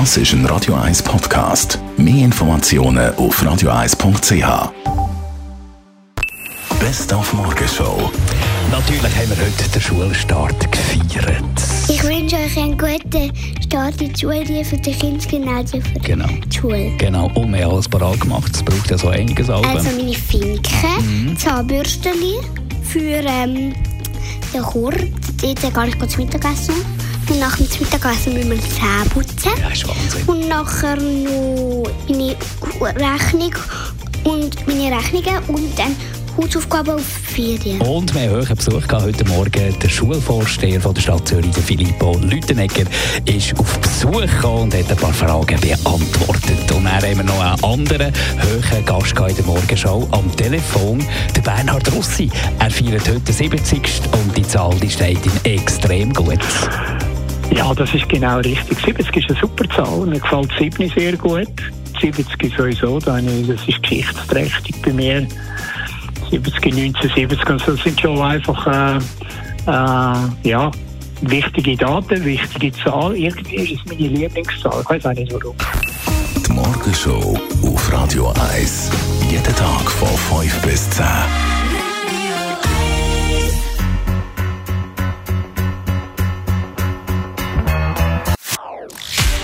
Das ist ein Radio 1 Podcast. Mehr Informationen auf radio1.ch. Best auf Morgenshow. Natürlich haben wir heute den Schulstart gefeiert. Ich wünsche euch einen guten Start in die Schule, für die Kinder genauso für Genau. die Schule. Genau, und wir haben alles parat gemacht. Es braucht ja so einiges auch. Also meine Finken, Mhm. Zahnbürsteli für ähm, den Chor. Dort gar nicht zum Mittagessen. Und nach dem Mittagessen müssen wir Zähne putzen. ja, ist Wahnsinn. Und nachher noch meine Rechnung und meine Rechnungen und dann Hausaufgaben auf Ferien. Und wir haben hohen Besuch gehabt heute Morgen. Der Schulvorsteher von der Stadt Zürich, der Filippo Lütenegger, ist auf Besuch gekommen und hat ein paar Fragen beantwortet. Und dann haben wir noch einen anderen hohen Gast in der Morgenshow am Telefon, der Bernhard Russi. Er feiert heute den 70. und die Zahl die steht ihm extrem gut. Ja, das ist genau richtig. 70 ist eine super Zahl. Mir gefällt 7 sehr gut. 70 ist sowieso, das ist geschichtsträchtig bei mir. 70, 1970, also das sind schon einfach äh, äh, ja, wichtige Daten, wichtige Zahl. Irgendwie ist es meine Lieblingszahl. Ich weiß auch nicht warum. Die Morgenshow auf Radio 1. Jeden Tag von 5 bis 10.